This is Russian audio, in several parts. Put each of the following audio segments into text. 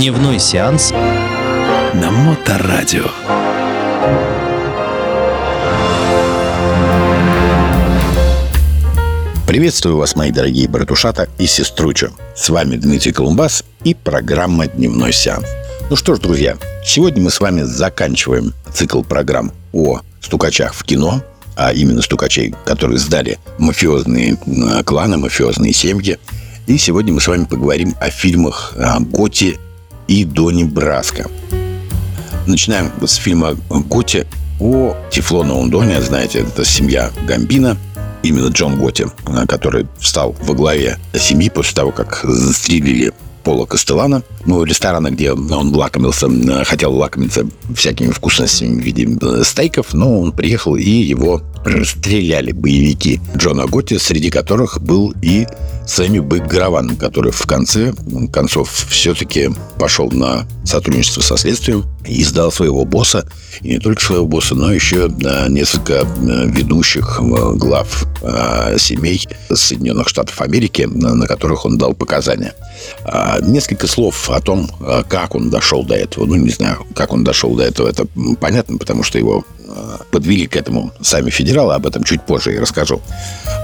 Дневной сеанс на Моторадио. Приветствую вас, мои дорогие братушата и сеструча. С вами Дмитрий Колумбас и программа «Дневной сеанс». Ну что ж, друзья, сегодня мы с вами заканчиваем цикл программ о стукачах в кино, а именно стукачей, которые сдали мафиозные э, кланы, мафиозные семьи. И сегодня мы с вами поговорим о фильмах э, Готи и Дони Браско. Начинаем с фильма Готи о Тефлоновом Доне. Знаете, это семья Гамбина – именно Джон Готи, который встал во главе семьи после того, как застрелили Пола Костелана, ну, ресторана, где он лакомился, э, хотел лакомиться всякими вкусностями в виде э, стейков, но он приехал, и его расстреляли боевики Джона Готти, среди которых был и Сэмми Бэкграван, который в конце концов все-таки пошел на сотрудничество со следствием и сдал своего босса, и не только своего босса, но еще несколько ведущих глав семей Соединенных Штатов Америки, на которых он дал показания. Несколько слов о том, как он дошел до этого. Ну, не знаю, как он дошел до этого, это понятно, потому что его подвели к этому сами федералы, об этом чуть позже я расскажу.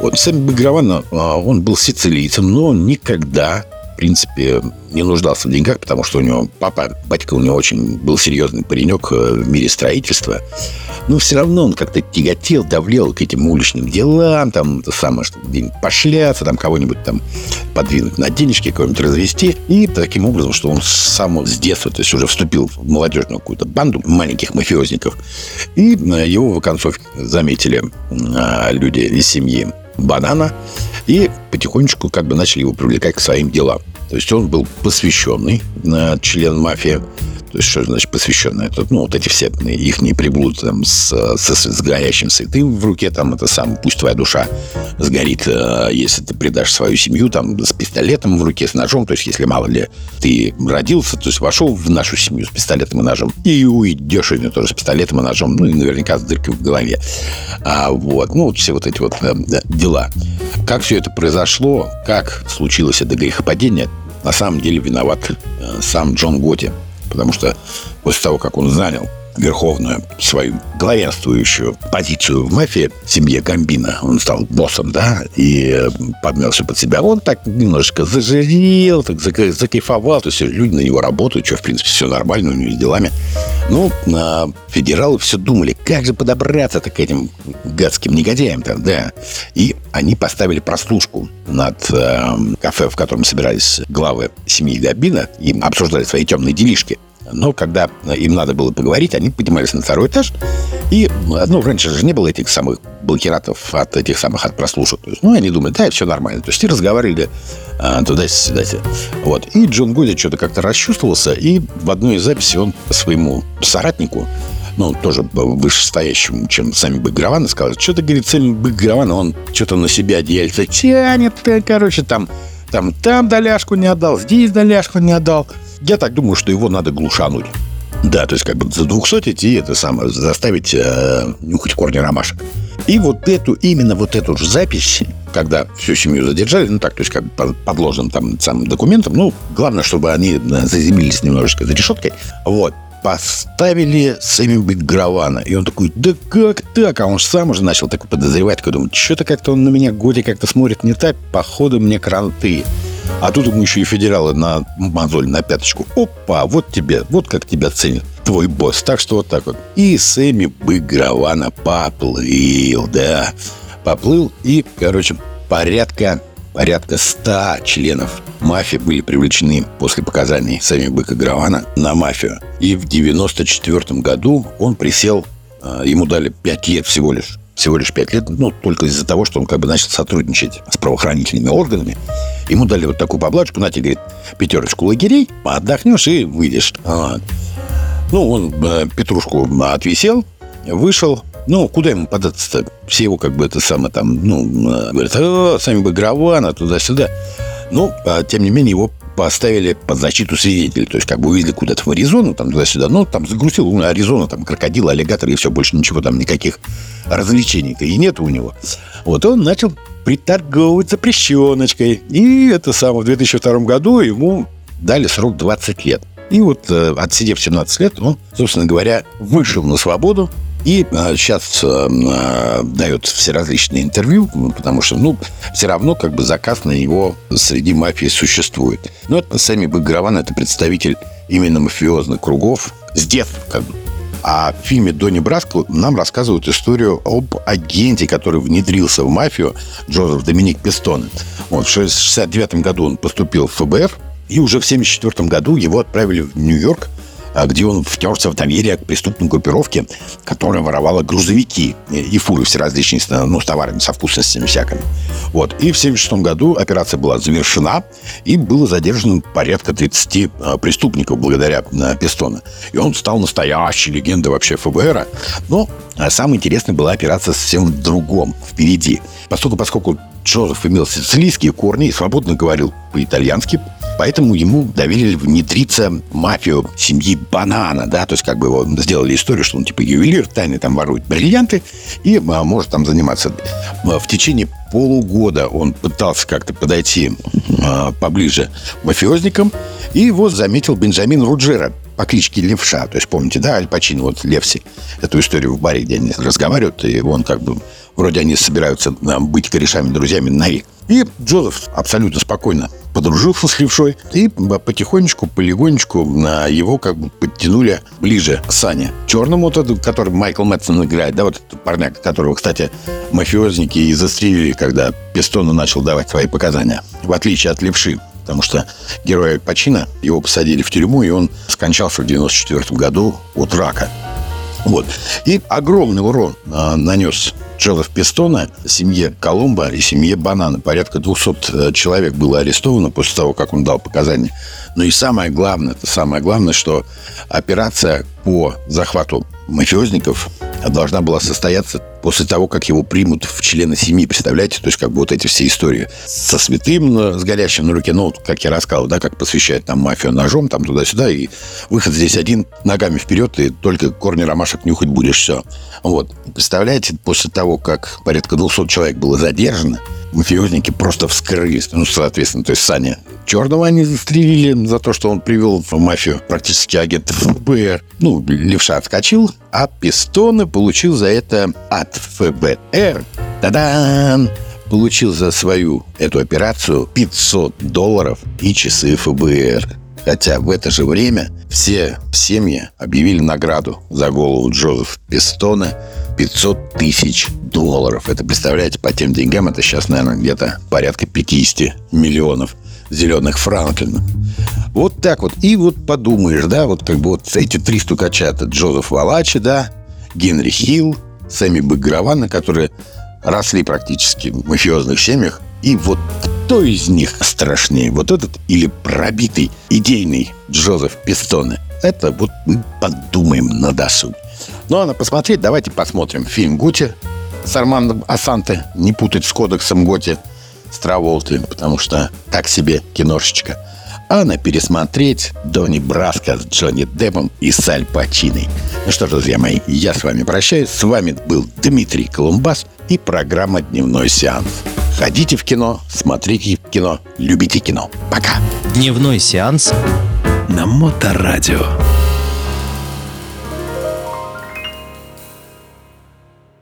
Вот Сэм Баграван, он был сицилийцем, но он никогда в принципе, не нуждался в деньгах, потому что у него папа, батька у него очень был серьезный паренек э, в мире строительства. Но все равно он как-то тяготел, давлел к этим уличным делам, там, то самое, чтобы где пошляться, там, кого-нибудь там подвинуть на денежки, кого-нибудь развести. И таким образом, что он сам с детства, то есть уже вступил в молодежную какую-то банду маленьких мафиозников. И его в концовке заметили э, люди из семьи Банана и потихонечку как бы начали его привлекать к своим делам. То есть он был посвященный э, член мафии, то есть, что значит посвященный? Это, ну, вот эти все их не приблуды там с, с, с горящим святым в руке, там, это сам, пусть твоя душа сгорит, э, если ты предашь свою семью, там, с пистолетом в руке, с ножом, то есть, если, мало ли, ты родился, то есть, вошел в нашу семью с пистолетом и ножом, и уйдешь нее тоже с пистолетом и ножом, ну, и наверняка с дыркой в голове. А, вот, ну, вот все вот эти вот э, дела. Как все это произошло, как случилось это грехопадение, на самом деле виноват э, сам Джон Готи потому что после того, как он занял верховную свою главенствующую позицию в мафии, семье Гамбина. Он стал боссом, да, и подмел все под себя. Он так немножечко зажирел, так закайфовал. То есть люди на него работают, что, в принципе, все нормально у него с делами. Ну, а федералы все думали, как же подобраться к этим гадским негодяям там, да. И они поставили прослушку над э, кафе, в котором собирались главы семьи Гамбина и обсуждали свои темные делишки. Но когда им надо было поговорить, они поднимались на второй этаж. И, ну, раньше же не было этих самых блокиратов от этих самых от прослушек. То есть, ну, они думают, да, все нормально. То есть, и разговаривали а, туда-сюда. Вот. И Джон Годи что-то как-то расчувствовался, и в одной из записей он своему соратнику, ну, тоже вышестоящему, чем сами Бэкграваны, сказал, что-то, говорит, цель Бэкгравана, он что-то на себя одеяльце тянет, короче, там, там, там доляшку не отдал, здесь доляшку не отдал. Я так думаю, что его надо глушануть. Да, то есть как бы за 200 идти, это самое, заставить э, нюхать корни ромашек. И вот эту, именно вот эту же запись, когда всю семью задержали, ну так, то есть как бы подложен там самым документом, ну, главное, чтобы они э, заземлились немножечко за решеткой, вот, поставили Сэмми Биггравана. И он такой, да как так? А он же сам уже начал так подозревать, такой думает, что-то как-то он на меня Годи как-то смотрит не так, походу мне кранты. А тут ему еще и федералы на мозоль, на пяточку. Опа, вот тебе, вот как тебя ценит твой босс. Так что вот так вот. И Сэмми Быгравана поплыл, да. Поплыл и, короче, порядка порядка ста членов мафии были привлечены после показаний Сами Быка на мафию. И в 94 году он присел, а, ему дали 5 лет всего лишь всего лишь 5 лет, ну, только из-за того, что он как бы начал сотрудничать с правоохранительными органами. Ему дали вот такую поблажку, на тебе, говорит, пятерочку лагерей, отдохнешь и выйдешь. Вот. Ну, он э, Петрушку отвисел, вышел, ну, куда ему податься-то? Все его как бы это самое там, ну, э, говорят, а, сами бы Гравана, туда-сюда. Ну, а, тем не менее, его поставили под защиту свидетелей. То есть, как бы увезли куда-то в Аризону, там туда-сюда. Ну, там загрузил ну, Аризона, там крокодил, аллигатор, и все, больше ничего там, никаких развлечений-то и нет у него. Вот он начал приторговывать запрещеночкой. И это самое, в 2002 году ему дали срок 20 лет. И вот, э, отсидев 17 лет, он, собственно говоря, вышел на свободу и сейчас э, дает все различные интервью, потому что, ну, все равно как бы заказ на его среди мафии существует. Но это Сами Багрован, это представитель именно мафиозных кругов с детства как бы. А в фильме «Донни Браско» нам рассказывают историю об агенте, который внедрился в мафию, Джозеф Доминик Пестоне. Вот, в 1969 году он поступил в ФБР, и уже в 1974 году его отправили в Нью-Йорк а, где он втерся в доверие к преступной группировке, которая воровала грузовики и фуры все различные, ну, с товарами, со вкусностями всякими. Вот. И в 1976 году операция была завершена, и было задержано порядка 30 а, преступников благодаря а, Пистона. И он стал настоящей легендой вообще ФБР. Но самое интересное была операция совсем в другом, впереди. Поскольку, поскольку Джозеф имел сицилийские корни и свободно говорил по-итальянски, Поэтому ему доверили внедриться в мафию семьи Банана, да, то есть как бы его сделали историю, что он типа ювелир, тайно там ворует бриллианты и а, может там заниматься. В течение полугода он пытался как-то подойти а, поближе мафиозникам, и его заметил Бенджамин Руджера, по кличке Левша. То есть, помните, да, Аль Пачино, вот Левси, эту историю в баре, где они разговаривают, и он как бы, вроде они собираются быть корешами, друзьями на век. И Джозеф абсолютно спокойно подружился с левшой, и потихонечку, полигонечку на его как бы подтянули ближе к Сане. Черному, тот, который Майкл Мэтсон играет, да, вот этот парняк, которого, кстати, мафиозники и застрелили, когда Пистону начал давать свои показания, в отличие от левши потому что герой Пачина, его посадили в тюрьму, и он скончался в 94 году от рака. Вот. И огромный урон а, нанес Джозеф Пистона семье Колумба и семье Банана. Порядка 200 э, человек было арестовано после того, как он дал показания. Но и самое главное, это самое главное, что операция по захвату мафиозников должна была состояться после того, как его примут в члены семьи. Представляете? То есть, как бы вот эти все истории со святым, с горящим на руке, ну, как я рассказывал, да, как посвящает там мафию ножом, там туда-сюда, и выход здесь один, ногами вперед, и только корни ромашек нюхать будешь, все. Вот. Представляете, после того, как порядка 200 человек было задержано, мафиозники просто вскрылись. Ну, соответственно, то есть Саня Черного они застрелили за то, что он привел в мафию практически агентов ФБР. Ну, левша отскочил, а Пистоны получил за это от ФБР. Та-дам! Получил за свою эту операцию 500 долларов и часы ФБР. Хотя в это же время все семьи объявили награду за голову Джозефа Пистона 500 тысяч долларов. Это, представляете, по тем деньгам это сейчас, наверное, где-то порядка 50 миллионов зеленых франклинов. Вот так вот. И вот подумаешь, да, вот как бы вот эти три стукача, это Джозеф Валачи, да, Генри Хилл, Сэмми Багравана, которые росли практически в мафиозных семьях. И вот кто из них страшнее, вот этот или пробитый идейный Джозеф Пистоне? Это вот мы подумаем на досуге. Ну, а на посмотреть давайте посмотрим фильм «Гути» с Армандом Асанте. Не путать с кодексом Готи с Траволты, потому что так себе киношечка. А на пересмотреть Донни Браско с Джонни Деппом и Саль Пачиной. Ну что ж, друзья мои, я с вами прощаюсь. С вами был Дмитрий Колумбас и программа «Дневной сеанс». Ходите в кино, смотрите кино, любите кино. Пока. Дневной сеанс на Моторадио.